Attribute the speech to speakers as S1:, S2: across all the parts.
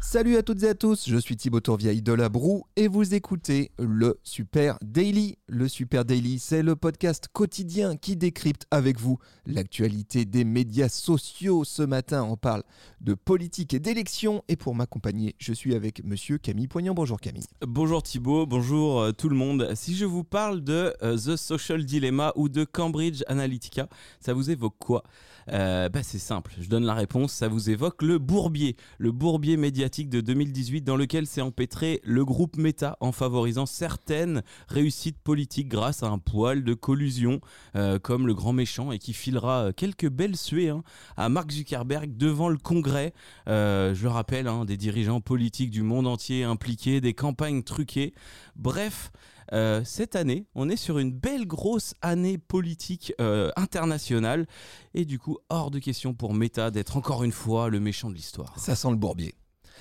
S1: Salut à toutes et à tous, je suis Thibaut Tourvieille de La Broue et vous écoutez le Super Daily. Le Super Daily, c'est le podcast quotidien qui décrypte avec vous l'actualité des médias sociaux. Ce matin, on parle de politique et d'élections et pour m'accompagner, je suis avec monsieur Camille Poignant. Bonjour Camille.
S2: Bonjour Thibaut, bonjour euh, tout le monde. Si je vous parle de euh, The Social Dilemma ou de Cambridge Analytica, ça vous évoque quoi? Euh, bah, C'est simple, je donne la réponse, ça vous évoque le bourbier, le bourbier médiatique de 2018 dans lequel s'est empêtré le groupe Meta en favorisant certaines réussites politiques grâce à un poil de collusion euh, comme le grand méchant et qui filera quelques belles suées hein, à Mark Zuckerberg devant le Congrès. Euh, je le rappelle, hein, des dirigeants politiques du monde entier impliqués, des campagnes truquées. Bref, euh, cette année, on est sur une belle grosse année politique internationale et du coup, hors de question pour Meta d'être encore une fois le méchant de l'histoire.
S1: Ça sent le bourbier.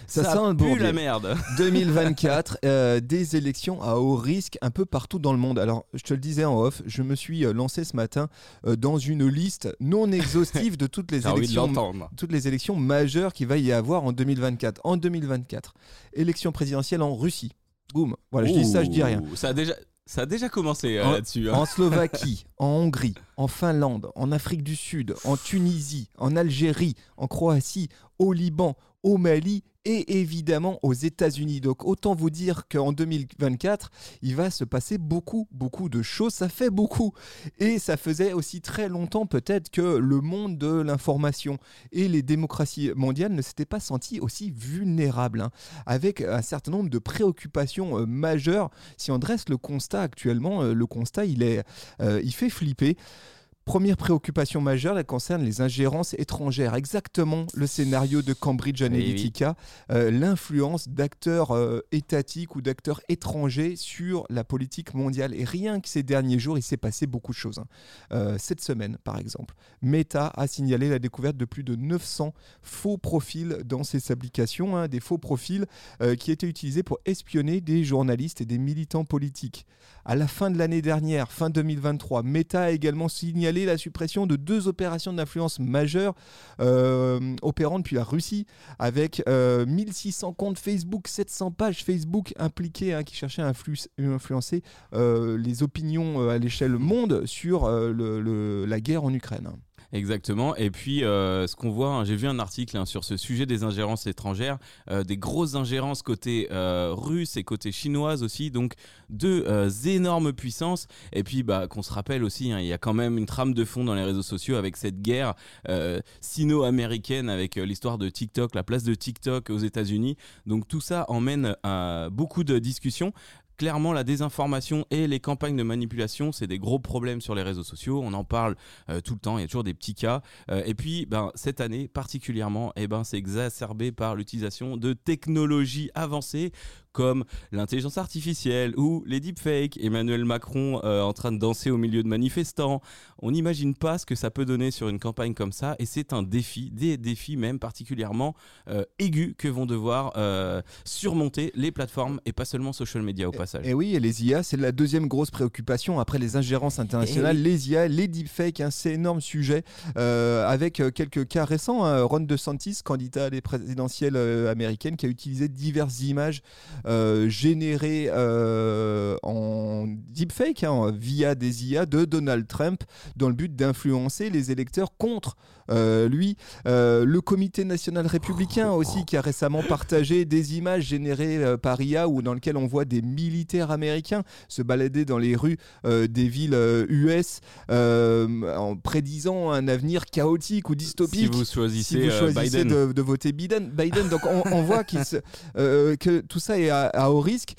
S2: Ça, sent le
S1: pue
S2: bourbier. la merde.
S1: 2024, euh, des élections à haut risque un peu partout dans le monde. Alors, je te le disais en off, je me suis euh, lancé ce matin euh, dans une liste non exhaustive de toutes les élections toutes les élections majeures qu'il va y avoir en 2024. En 2024, élection présidentielle en Russie. Boum. Voilà, je dis ça, je dis rien.
S2: Ça a déjà, ça a déjà commencé euh,
S1: En-
S2: là-dessus. hein.
S1: En Slovaquie, en Hongrie, en Finlande, en Afrique du Sud, en Tunisie, en Algérie, en Croatie, au Liban, au Mali et évidemment aux États-Unis. Donc autant vous dire qu'en 2024, il va se passer beaucoup, beaucoup de choses. Ça fait beaucoup. Et ça faisait aussi très longtemps peut-être que le monde de l'information et les démocraties mondiales ne s'étaient pas sentis aussi vulnérables, hein, avec un certain nombre de préoccupations euh, majeures. Si on dresse le constat actuellement, euh, le constat, il, est, euh, il fait flipper. Première préoccupation majeure, elle concerne les ingérences étrangères. Exactement le scénario de Cambridge Analytica, euh, l'influence d'acteurs euh, étatiques ou d'acteurs étrangers sur la politique mondiale. Et rien que ces derniers jours, il s'est passé beaucoup de choses. hein. Euh, cette semaine, par exemple, Meta a signalé la découverte de plus de 900 faux profils dans ses applications, hein, des faux profils qui étaient utilisés pour espionner des journalistes et des militants politiques. À la fin de l'année dernière, fin 2023, Meta a également signalé la suppression de deux opérations d'influence majeures euh, opérant depuis la Russie, avec euh, 1600 comptes Facebook, 700 pages Facebook impliquées hein, qui cherchaient à influ- influencer euh, les opinions euh, à l'échelle monde sur euh, le- la guerre en Ukraine.
S2: Exactement. Et puis, euh, ce qu'on voit, hein, j'ai vu un article hein, sur ce sujet des ingérences étrangères, euh, des grosses ingérences côté euh, russe et côté chinoise aussi, donc deux énormes puissances. Et puis, bah, qu'on se rappelle aussi, hein, il y a quand même une trame de fond dans les réseaux sociaux avec cette guerre sino-américaine, avec l'histoire de TikTok, la place de TikTok aux États-Unis. Donc, tout ça emmène à beaucoup de discussions. Clairement, la désinformation et les campagnes de manipulation, c'est des gros problèmes sur les réseaux sociaux. On en parle euh, tout le temps. Il y a toujours des petits cas. Euh, et puis, ben, cette année particulièrement, eh ben, c'est exacerbé par l'utilisation de technologies avancées comme l'intelligence artificielle ou les deepfakes. Emmanuel Macron euh, en train de danser au milieu de manifestants. On n'imagine pas ce que ça peut donner sur une campagne comme ça. Et c'est un défi, des défis même particulièrement euh, aigus que vont devoir euh, surmonter les plateformes et pas seulement social media au passage.
S1: Et oui, et les IA, c'est la deuxième grosse préoccupation après les ingérences internationales.
S2: Eh
S1: Les IA, les deepfakes, hein, c'est énorme sujet. avec quelques cas récents, hein, Ron DeSantis, candidat à les présidentielles américaines, qui a utilisé diverses images euh, générées euh, en deepfake, hein, via des IA de Donald Trump, dans le but d'influencer les électeurs contre lui. Euh, le comité national républicain aussi, qui a récemment partagé des images générées euh, par IA, ou dans lesquelles on voit des militaires américains se balader dans les rues euh, des villes euh, US euh, en prédisant un avenir chaotique ou dystopique.
S2: Si vous
S1: si
S2: choisissez,
S1: vous
S2: euh,
S1: choisissez
S2: Biden.
S1: de, de voter Biden, Biden. donc on, on voit se- euh, que tout ça est à, à haut risque.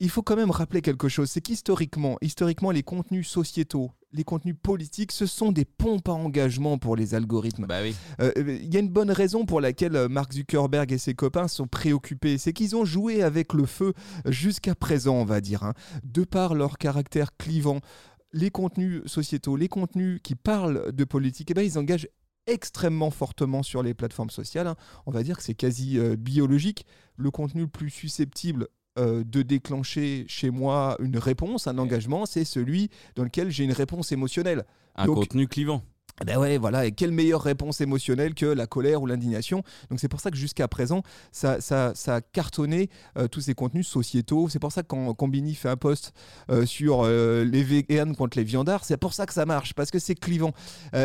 S1: Il faut quand même rappeler quelque chose, c'est qu'historiquement, historiquement, les contenus sociétaux, les contenus politiques, ce sont des pompes à engagement pour les algorithmes.
S2: Bah oui.
S1: Euh, Il y a une bonne raison pour laquelle euh, Mark Zuckerberg et ses copains sont préoccupés, c'est qu'ils ont joué avec le feu jusqu'à présent, on va dire, hein, de par leur caractère clivant. Les contenus sociétaux, les contenus qui parlent de politique, eh ben, ils engagent extrêmement fortement sur les plateformes sociales. hein. On va dire que c'est quasi euh, biologique. Le contenu le plus susceptible euh, de déclencher chez moi une réponse, un engagement, c'est celui dans lequel j'ai une réponse émotionnelle.
S2: Un
S1: Donc-
S2: contenu clivant.
S1: Eh Ben ouais, voilà, et quelle meilleure réponse émotionnelle que la colère ou l'indignation. Donc c'est pour ça que jusqu'à présent, ça, ça, ça a cartonné euh, tous ces contenus sociétaux. C'est pour ça que quand Combini fait un post euh, sur euh, les véganes contre les viandards, c'est pour ça que ça marche, parce que c'est clivant.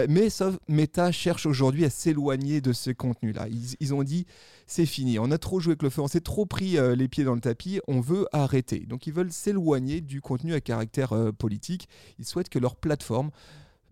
S1: Mais sauf Meta cherche aujourd'hui à s'éloigner de ce contenu-là. Ils, ils ont dit, c'est fini, on a trop joué avec le feu, on s'est trop pris les pieds dans le tapis, on veut arrêter. Donc ils veulent s'éloigner du contenu à caractère politique. Ils souhaitent que leur plateforme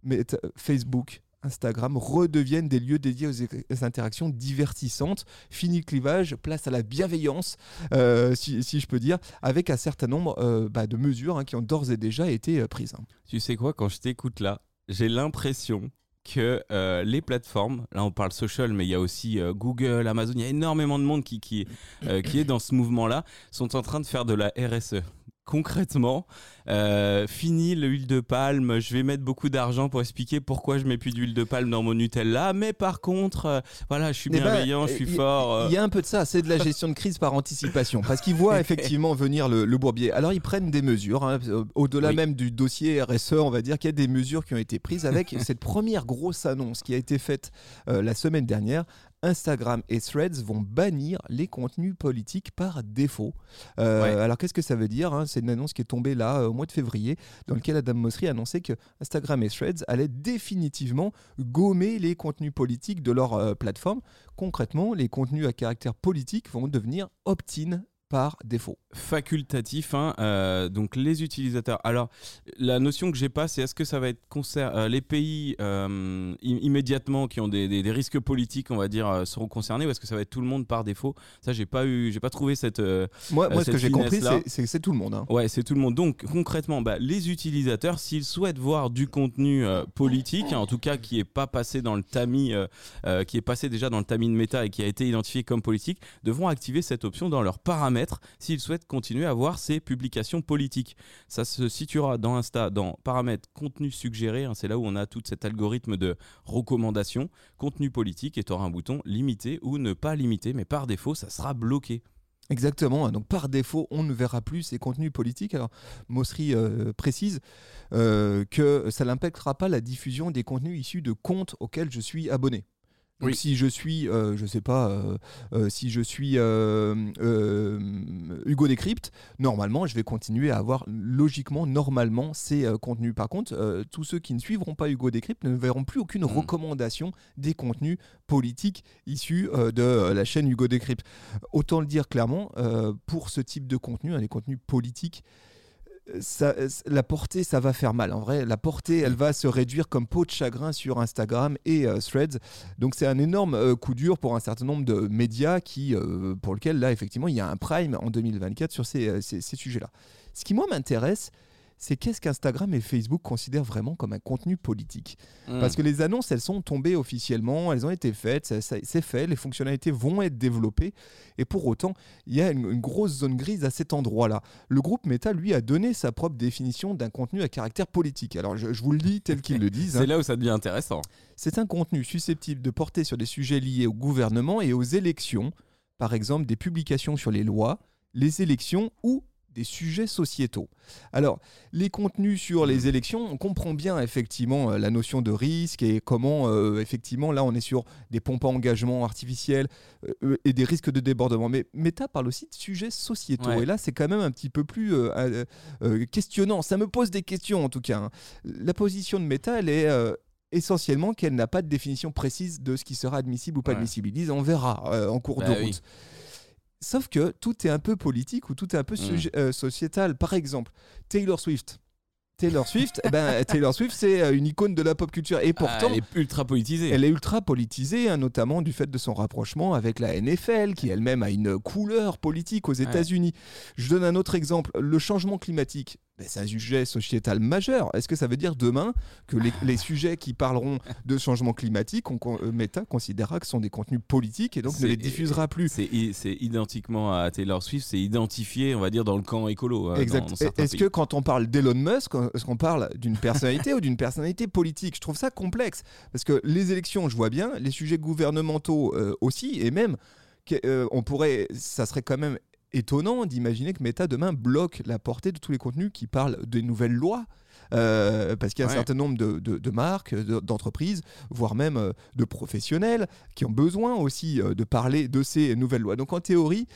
S1: Meta- Facebook, Instagram redeviennent des lieux dédiés aux, interactions divertissantes. Fini le clivage, place à la bienveillance, euh, si, je peux dire, avec un certain nombre euh, bah, de mesures hein, qui ont d'ores et déjà été euh, prises.
S2: Tu sais quoi, quand je t'écoute là, j'ai l'impression que les plateformes, là on parle social, mais il y a aussi Google, Amazon, il y a énormément de monde qui, qui est dans ce mouvement-là, sont en train de faire de la RSE. Concrètement, euh, fini l'huile de palme, je vais mettre beaucoup d'argent pour expliquer pourquoi je mets plus d'huile de palme dans mon Nutella, mais par contre, euh, voilà, je suis
S1: Eh ben,
S2: bienveillant, je suis
S1: il-
S2: fort. euh.
S1: Il y a un peu de ça, c'est de la gestion de crise par anticipation, parce qu'ils voient effectivement venir le, le bourbier. Alors ils prennent des mesures, hein, euh, au-delà
S2: Oui.
S1: même du dossier RSE, on va dire qu'il y a des mesures qui ont été prises avec cette première grosse annonce qui a été faite euh, la semaine dernière. Instagram et Threads vont bannir les contenus politiques par défaut. Euh,
S2: Ouais.
S1: Alors qu'est-ce que ça veut dire hein? C'est une annonce qui est tombée là euh, au mois de février, dans lequel Adam Mosseri annonçait que Instagram et Threads allaient définitivement gommer les contenus politiques de leur euh, plateforme. Concrètement, les contenus à caractère politique vont devenir opt-in par défaut.
S2: facultatif, hein, euh, donc les utilisateurs. Alors, la notion que j'ai pas, c'est est-ce que ça va être concer- euh, les pays euh, im- immédiatement qui ont des, des- des risques politiques, on va dire, seront concernés, ou est-ce que ça va être tout le monde par défaut? Ça, j'ai pas eu, j'ai pas trouvé cette.
S1: Moi, moi ce que
S2: cette
S1: j'ai compris, c'est- tout le monde. hein.
S2: Ouais, c'est tout le monde. Donc, concrètement, bah, les utilisateurs, s'ils souhaitent voir du contenu politique, en tout cas qui est pas passé dans le tamis, qui est passé déjà dans le tamis de méta et qui a été identifié comme politique, devront activer cette option dans leurs paramètres s'ils souhaitent continuer à voir ces publications politiques. Ça se situera dans Insta, dans paramètres contenu suggéré. hein, c'est là où on a tout cet algorithme de recommandation, contenu politique, et tu auras un bouton limiter ou ne pas limiter, mais par défaut, ça sera bloqué.
S1: Exactement. hein. Donc par défaut, on ne verra plus ces contenus politiques. Alors Mosseri euh, précise euh, que ça n'impactera pas la diffusion des contenus issus de comptes auxquels je suis abonné. Donc
S2: Oui.
S1: si je suis, euh, je sais pas, euh, euh, si je suis euh, Hugo Décrypte, normalement, je vais continuer à avoir logiquement, normalement, ces contenus. Par contre, tous ceux qui ne suivront pas Hugo Décrypte ne verront plus aucune
S2: Mm.
S1: recommandation des contenus politiques issus de la chaîne Hugo Décrypte. Autant le dire clairement, pour ce type de contenu, hein, les contenus politiques, la portée, ça va faire mal. En vrai, la portée, elle va se réduire comme peau de chagrin sur Instagram et euh, Threads. Donc c'est un énorme euh, coup dur pour un certain nombre de médias qui, euh, pour lequel là, effectivement, il y a un prime en 2024 sur ces, ces- ces sujets-là. Ce qui, moi, m'intéresse, c'est qu'est-ce qu'Instagram et Facebook considèrent vraiment comme un contenu politique. Parce que les annonces, elles sont tombées officiellement, elles ont été faites, c'est fait, les fonctionnalités vont être développées. Et pour autant, il y a une, une grosse zone grise à cet endroit-là. Le groupe Meta, lui, a donné sa propre définition d'un contenu à caractère politique. Alors, je, je vous le dis tel qu'ils le disent. hein.
S2: c'est là où ça devient intéressant.
S1: C'est un contenu susceptible de porter sur des sujets liés au gouvernement et aux élections, par exemple des publications sur les lois, les élections ou des sujets sociétaux. Alors, les contenus sur les élections, on comprend bien effectivement euh, la notion de risque et comment, euh, effectivement, là, on est sur des pompes à engagement artificielles euh, et des risques de débordement. Mais Meta parle aussi de sujets sociétaux.
S2: Ouais.
S1: Et là, c'est quand même un petit peu plus euh, questionnant. Ça me pose des questions, en tout cas. hein. La position de Meta, elle est... essentiellement qu'elle n'a pas de définition précise de ce qui sera admissible ou pas
S2: Ouais.
S1: admissible. Ils disent on verra euh, en cours
S2: Bah
S1: de
S2: oui.
S1: route. Sauf que tout est un peu politique ou tout est un peu
S2: Mm.
S1: euh, sociétal. Par exemple, Taylor Swift. Taylor Swift, eh ben, Taylor Swift, c'est euh, une icône de la pop culture. Et pourtant,
S2: Ah, elle est ultra politisée.
S1: elle est ultra politisée, hein, notamment du fait de son rapprochement avec la NFL, qui elle-même a une couleur politique aux États-Unis. Je donne un autre exemple. Le changement climatique, ben, c'est un sujet sociétal majeur. Est-ce que ça veut dire demain que les, les sujets qui parleront de changement climatique, on, euh, Meta considérera que ce sont des contenus politiques et donc ne les diffusera plus?
S2: C'est identiquement à Taylor Swift, c'est identifié, on va dire, dans le camp écolo. euh,
S1: Exact. Est-ce que quand on parle d'Elon Musk, est-ce qu'on parle d'une personnalité ou d'une personnalité politique? Je trouve ça complexe parce que les élections, je vois bien, les sujets gouvernementaux euh, aussi, et même euh, on pourrait, ça serait quand même étonnant d'imaginer que Meta demain bloque la portée de tous les contenus qui parlent des nouvelles lois. Euh, parce qu'il y a un certain nombre de, de- de marques, de- d'entreprises, voire même euh, de professionnels qui ont besoin aussi euh, de parler de ces nouvelles lois. Donc en théorie,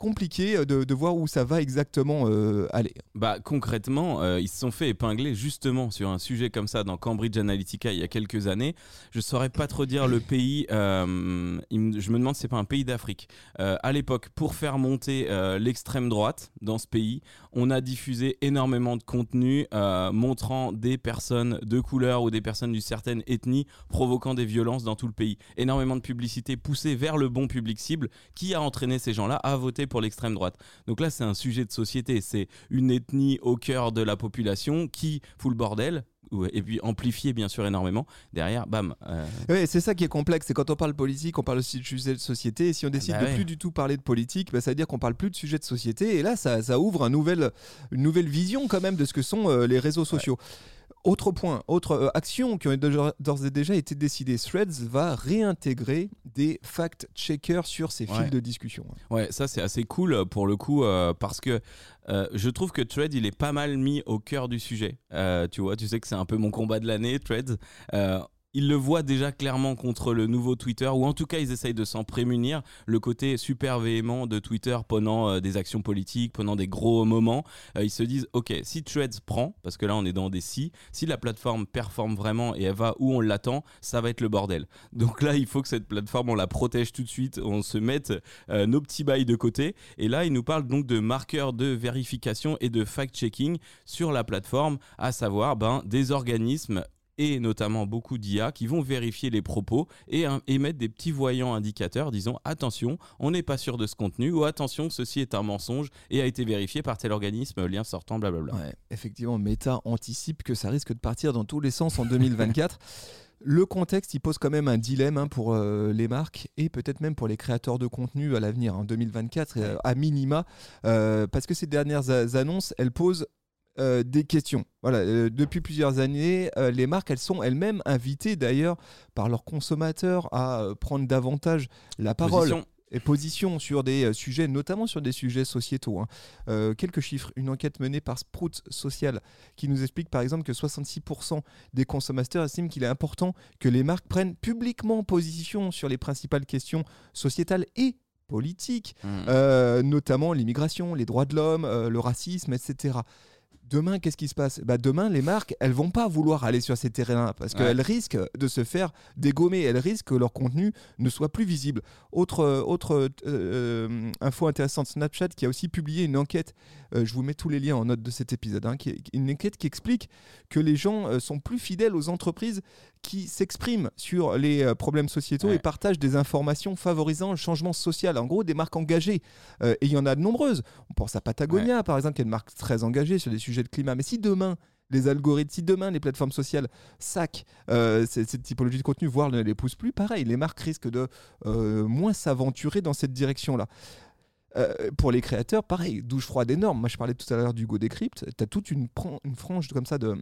S1: compliqué euh, de, de voir où ça va exactement euh, aller.
S2: Bah concrètement, euh, ils se sont fait épingler justement sur un sujet comme ça dans Cambridge Analytica il y a quelques années. Je saurais pas trop dire le pays. euh, il je me demande si c'est pas un pays d'Afrique. À l'époque, pour faire monter l'extrême droite dans ce pays, on a diffusé énormément de contenu euh, montrant des personnes de couleur ou des personnes d'une certaine ethnie provoquant des violences dans tout le pays. Énormément de publicité poussée vers le bon public cible qui a entraîné ces gens-là à voter pour l'extrême droite. Donc là, c'est un sujet de société. C'est une ethnie au cœur de la population qui fout le bordel. Et puis amplifié bien sûr énormément. Derrière, bam. euh,
S1: Ouais, c'est ça qui est complexe, c'est quand on parle politique, on parle aussi de sujets de société, et si on décide
S2: bah
S1: de plus du tout parler de politique, bah, ça veut dire qu'on parle plus de sujets de société, et là ça, ça ouvre un nouvel, une nouvelle vision quand même de ce que sont euh, les réseaux sociaux. Autre point, autre euh, action qui déjà- d'ores et déjà été décidée, Threads va réintégrer des fact-checkers sur ses
S2: Ouais.
S1: fils de discussion.
S2: Ouais, ça c'est assez cool euh, pour le coup euh, parce que euh, je trouve que Thread il est pas mal mis au cœur du sujet. Euh, tu vois, tu sais que c'est un peu mon combat de l'année, Threads. Ils le voient déjà clairement contre le nouveau Twitter, ou en tout cas ils essayent de s'en prémunir. Le côté super véhément de Twitter pendant euh, des actions politiques, pendant des gros moments, Euh, ils se disent ok, si Threads prend, parce que là on est dans des si, si la plateforme performe vraiment et elle va où on l'attend, ça va être le bordel. Donc là il faut que cette plateforme on la protège tout de suite, on se mette euh, nos petits bails de côté. Et là, il nous parle donc de marqueurs de vérification et de fact-checking sur la plateforme, à savoir ben, des organismes et notamment beaucoup d'IA qui vont vérifier les propos et hein, émettre des petits voyants indicateurs disant attention, on n'est pas sûr de ce contenu ou attention, ceci est un mensonge et a été vérifié par tel organisme, lien sortant, blablabla.
S1: Ouais, effectivement, Meta anticipe que ça risque de partir dans tous les sens en 2024. Le contexte, il pose quand même un dilemme hein, pour euh, les marques et peut-être même pour les créateurs de contenu à l'avenir, en 2024, euh, à minima, euh, parce que ces dernières annonces, elles posent euh, des questions. Voilà, euh, depuis plusieurs années, euh, les marques, elles sont elles-mêmes invitées d'ailleurs par leurs consommateurs à prendre davantage la parole
S2: Position.
S1: et position sur des sujets, notamment sur des sujets sociétaux. hein. Quelques chiffres, une enquête menée par Sprout Social qui nous explique par exemple que 66% des consommateurs estiment qu'il est important que les marques prennent publiquement position sur les principales questions sociétales et politiques,
S2: Mmh.
S1: notamment l'immigration, les droits de l'homme, le racisme, etc. Demain, qu'est-ce qui se passe? Bah Demain, les marques, elles vont pas vouloir aller sur ces terrains parce
S2: Ouais.
S1: qu'elles risquent de se faire dégommer. Elles risquent que leur contenu ne soit plus visible. Autre, euh, autre euh, euh, info intéressante, Snapchat qui a aussi publié une enquête, euh, je vous mets tous les liens en note de cet épisode, hein, qui une enquête qui explique que les gens sont plus fidèles aux entreprises qui s'expriment sur les euh, problèmes sociétaux
S2: Ouais.
S1: et partagent des informations favorisant le changement social. En gros, des marques engagées. Euh, et il y en a de nombreuses. On pense à Patagonia, par exemple, qui est une marque très engagée sur des sujets de climat. Mais si demain, les algorithmes, si demain les plateformes sociales sacent euh, cette, typologie de contenu, voire ne les poussent plus, pareil, les marques risquent de euh, moins s'aventurer dans cette direction-là. Euh, pour les créateurs, pareil, douche froide énorme. Moi, je parlais tout à l'heure d'Hugo Décrypte. Tu as toute une, une frange comme ça de,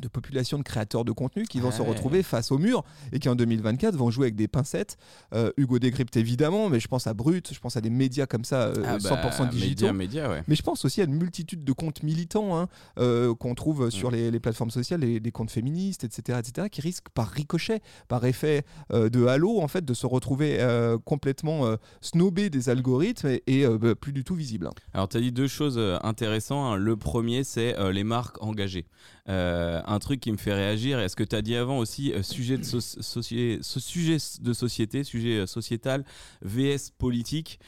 S1: de population de créateurs de contenu qui vont se retrouver face au mur et qui en 2024 vont jouer avec des pincettes. Euh, Hugo Décrypte évidemment, mais je pense à Brut, je pense à des médias comme ça, euh,
S2: Ah bah,
S1: 100% digitaux.
S2: Média, média, ouais.
S1: Mais je pense aussi à une multitude de comptes militants hein, euh, qu'on trouve sur les, les plateformes sociales, les, les comptes féministes, etc., etc., qui risquent par ricochet, par effet de halo, en fait, de se retrouver complètement snobés des algorithmes et, et, bah, plus du tout visibles.
S2: Alors, tu as dit deux choses intéressantes. hein. Le premier, c'est les marques engagées. Euh, un truc qui me fait réagir, et ce que tu as dit avant aussi, euh, sujet, de so- soci- sujet de société, sujet euh, sociétal, VS politique,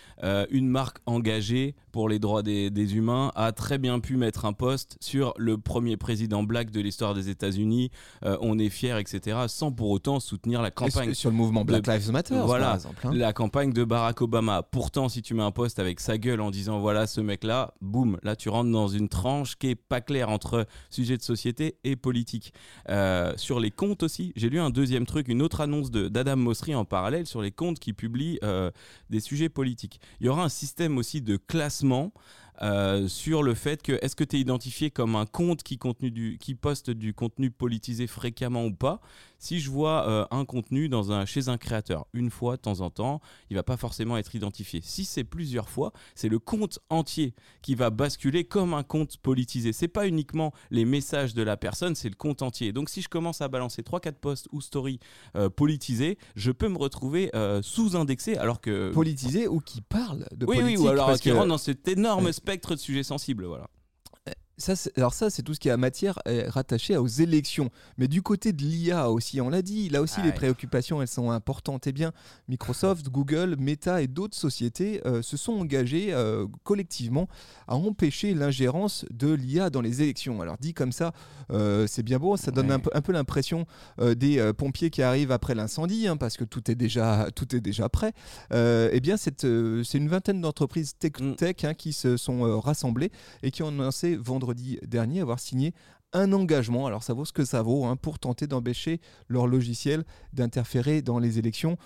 S2: une marque engagée pour les droits des, des humains a très bien pu mettre un post sur le premier président black de l'histoire des États-Unis, on est fier, etc., sans pour autant soutenir la campagne
S1: sur le mouvement Black
S2: de-
S1: Lives Matter,
S2: Voilà.
S1: par exemple. hein.
S2: la campagne de Barack Obama. Pourtant, si tu mets un post avec sa gueule en disant voilà ce mec-là, boum, là tu rentres dans une tranche qui est pas claire entre sujet de société et politique. Euh, sur les comptes aussi, j'ai lu un deuxième truc, une autre annonce d'Adam Mosseri en parallèle sur les comptes qui publient euh, des sujets politiques. Il y aura un système aussi de classement euh, sur le fait que est-ce que tu es identifié comme un compte qui, contenu du, qui poste du contenu politisé fréquemment ou pas? Si je vois euh, un contenu dans un, chez un créateur une fois de temps en temps, il va pas forcément être identifié. Si c'est plusieurs fois, c'est le compte entier qui va basculer comme un compte politisé. C'est pas uniquement les messages de la personne, c'est le compte entier. Donc si je commence à balancer 3-4 posts ou stories euh, politisés, je peux me retrouver euh, sous-indexé alors que...
S1: Politisé ou qui parle de
S2: oui,
S1: politique.
S2: Oui, ou alors qui rentre dans cet énorme. Spectre de sujets sensibles. Voilà.
S1: Ça, alors ça, c'est tout ce qui est à matière euh, rattaché aux élections. Mais du côté de l'IA aussi, on l'a dit, là aussi
S2: Ah
S1: les préoccupations, elles sont importantes. Eh bien, Microsoft, Google, Meta et d'autres sociétés euh, se sont engagées euh, collectivement à empêcher l'ingérence de l'IA dans les élections. Alors dit comme ça, euh, c'est bien beau, ça donne
S2: Ouais.
S1: un peu, l'impression des pompiers qui arrivent après l'incendie, hein, parce que tout est déjà, tout est déjà prêt. Eh bien, c'est une vingtaine d'entreprises tech,
S2: Mm.
S1: tech, hein, qui se sont rassemblées et qui ont annoncé vendredi dernier avoir signé un engagement, alors ça vaut ce que ça vaut, hein, pour tenter d'empêcher leur logiciel d'interférer dans les élections.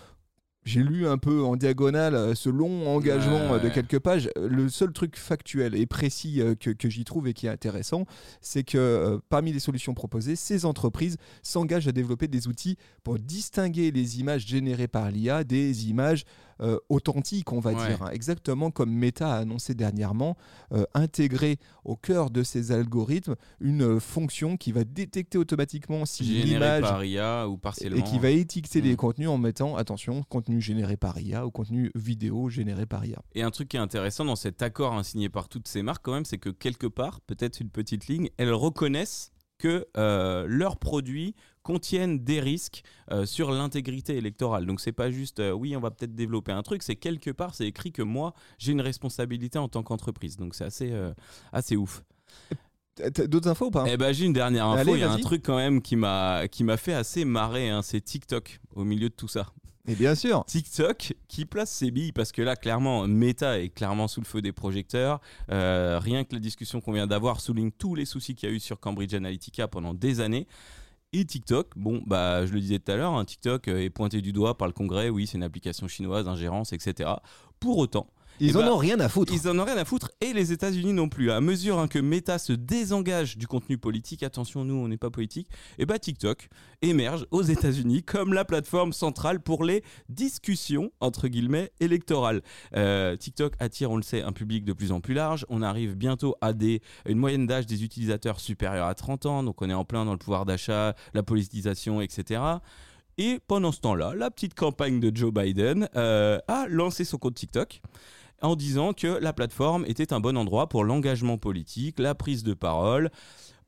S1: J'ai lu un peu en diagonale euh, ce long engagement
S2: Ouais,
S1: euh, de quelques pages. Le seul truc factuel et précis euh, que, que j'y trouve et qui est intéressant, c'est que parmi les solutions proposées, ces entreprises s'engagent à développer des outils pour distinguer les images générées par l'IA des images euh, authentiques, on va
S2: Ouais.
S1: dire. hein. Exactement comme Meta a annoncé dernièrement, euh, intégrer au cœur de ces algorithmes une euh, fonction qui va détecter automatiquement si l'image
S2: par IA ou partiellement.
S1: et qui va étiqueter les
S2: Mm.
S1: contenus en mettant attention contenu généré par IA ou contenu vidéo généré par IA.
S2: Et un truc qui est intéressant dans cet accord hein, signé par toutes ces marques, quand même, c'est que quelque part, peut-être une petite ligne, elles reconnaissent que euh, leurs produits contiennent des risques euh, sur l'intégrité électorale. Donc c'est pas juste euh, oui on va peut-être développer un truc, c'est quelque part c'est écrit que moi j'ai une responsabilité en tant qu'entreprise. Donc c'est assez euh, assez ouf.
S1: D'autres infos ou pas?
S2: Eh ben j'ai une dernière info,
S1: Allez,
S2: il y a un truc quand même qui m'a qui m'a fait assez marrer, hein, c'est TikTok au milieu de tout ça.
S1: Et bien sûr.
S2: TikTok qui place ses billes parce que là clairement Meta est clairement sous le feu des projecteurs. Euh, rien que la discussion qu'on vient d'avoir souligne tous les soucis qu'il y a eu sur Cambridge Analytica pendant des années. Et TikTok, bon bah je le disais tout à l'heure, hein, TikTok euh, est pointé du doigt par le Congrès, oui c'est une application chinoise, ingérence, etc. Pour autant,
S1: Ils
S2: Eh
S1: en
S2: ben,
S1: ont rien à foutre.
S2: ils en ont rien à foutre et les États-Unis non plus. À mesure hein, que Meta se désengage du contenu politique, attention, nous on n'est pas politique, et bah TikTok émerge aux États-Unis comme la plateforme centrale pour les discussions entre guillemets électorales. Euh, TikTok attire, on le sait, un public de plus en plus large. On arrive bientôt à des, une moyenne d'âge des utilisateurs supérieure à 30 ans, donc on est en plein dans le pouvoir d'achat, la politisation, etc. Et pendant ce temps-là, la petite campagne de Joe Biden euh, a lancé son compte TikTok en disant que la plateforme était un bon endroit pour l'engagement politique, la prise de parole.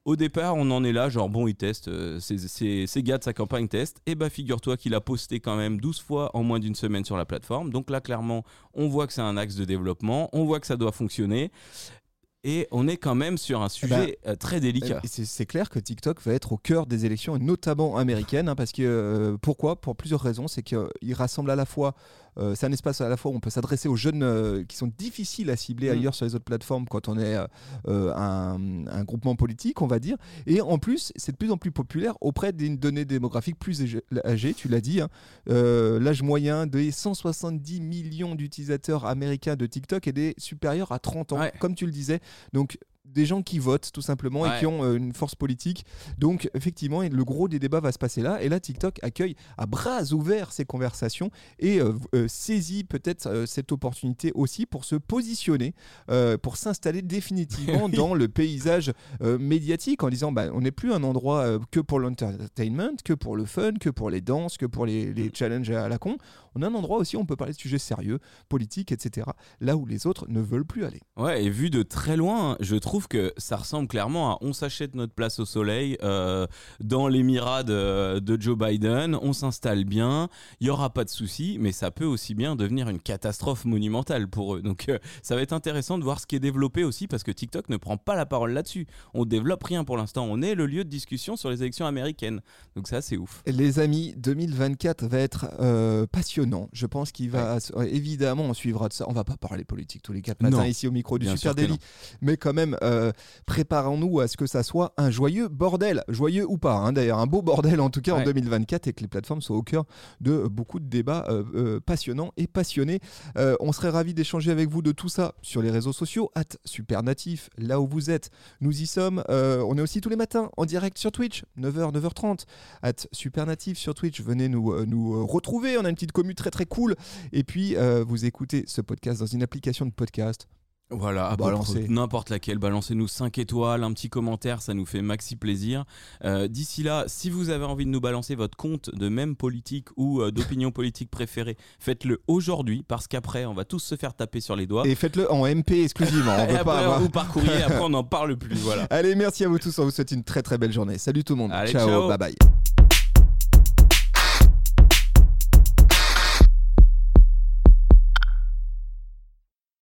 S2: Au départ, on en est là, genre bon, il teste, euh, ces, gars de sa campagne testent. Et bah, figure-toi qu'il a posté quand même 12 fois en moins d'une semaine sur la plateforme. Donc là, clairement, on voit que c'est un axe de développement, on voit que ça doit fonctionner. Et on est quand même sur un sujet euh, très délicat.
S1: Et C'est clair que TikTok va être au cœur des élections, notamment américaines, hein, parce que euh, pourquoi? Pour plusieurs raisons. C'est qu'il rassemble à la fois, euh, c'est un espace à la fois où on peut s'adresser aux jeunes euh, qui sont difficiles à cibler
S2: Mm.
S1: ailleurs sur les autres plateformes quand on est euh, un, un groupement politique, on va dire. Et en plus, c'est de plus en plus populaire auprès d'une donnée démographique plus âgée- tu l'as dit. hein. L'âge moyen des 170 millions d'utilisateurs américains de TikTok est des supérieur à 30 ans,
S2: Ouais.
S1: comme tu le disais. Donc des gens qui votent tout simplement et qui ont euh, une force politique. Donc effectivement, le gros des débats va se passer là. Et là, TikTok accueille à bras ouverts ces conversations et euh, euh, saisit peut-être cette opportunité aussi pour se positionner, pour s'installer définitivement dans le paysage médiatique en disant bah, on n'est plus un endroit que pour l'entertainment, que pour le fun, que pour les danses, que pour les, les challenges à la con. On a un endroit aussi où on peut parler de sujets sérieux, politiques, etc. Là où les autres ne veulent plus aller.
S2: Ouais, et vu de très loin, je trouve que ça ressemble clairement à on s'achète notre place au soleil euh, dans l'émirat de, de Joe Biden, on s'installe bien, il y aura pas de souci, mais ça peut aussi bien devenir une catastrophe monumentale pour eux. Donc euh, ça va être intéressant de voir ce qui est développé aussi parce que TikTok ne prend pas la parole là-dessus. On développe rien pour l'instant, on est le lieu de discussion sur les élections américaines. Donc ça c'est ouf.
S1: Les amis, 2024 va être euh, passionnant. Je pense qu'il va évidemment on suivra de ça. On va pas parler politique tous les quatre matins
S2: Non.
S1: ici au micro du
S2: Bien
S1: Super Daily,
S2: non.
S1: mais quand même euh, préparons-nous à ce que ça soit un joyeux bordel, joyeux ou pas, hein, d'ailleurs, un beau bordel en tout cas en
S2: Ouais.
S1: 2024 et que les plateformes soient au cœur de beaucoup de débats euh, euh, passionnants et passionnés. On serait ravis d'échanger avec vous de tout ça sur les réseaux sociaux, at Supernatif, là où vous êtes. Nous y sommes. On est aussi tous les matins en direct sur Twitch, 9h, 9h30, at Supernatif sur Twitch. Venez nous, nous retrouver. On a une petite commu très très cool. Et puis, euh, vous écoutez ce podcast dans une application de podcast.
S2: Voilà, à près n'importe laquelle, balancez-nous 5 étoiles, un petit commentaire, ça nous fait maxi plaisir. Euh, D'ici là, si vous avez envie de nous balancer votre compte de même politique ou euh, d'opinion politique préférée, faites-le aujourd'hui parce qu'après, on va tous se faire taper sur les doigts.
S1: Et faites-le en MP exclusivement. On veut pas
S2: après,
S1: avoir-
S2: ou par courrier, après on n'en parle plus. Voilà.
S1: Allez, merci à vous tous. On vous souhaite une très très belle journée. Salut tout le monde.
S2: Allez,
S1: ciao.
S2: ciao.
S1: Bye bye.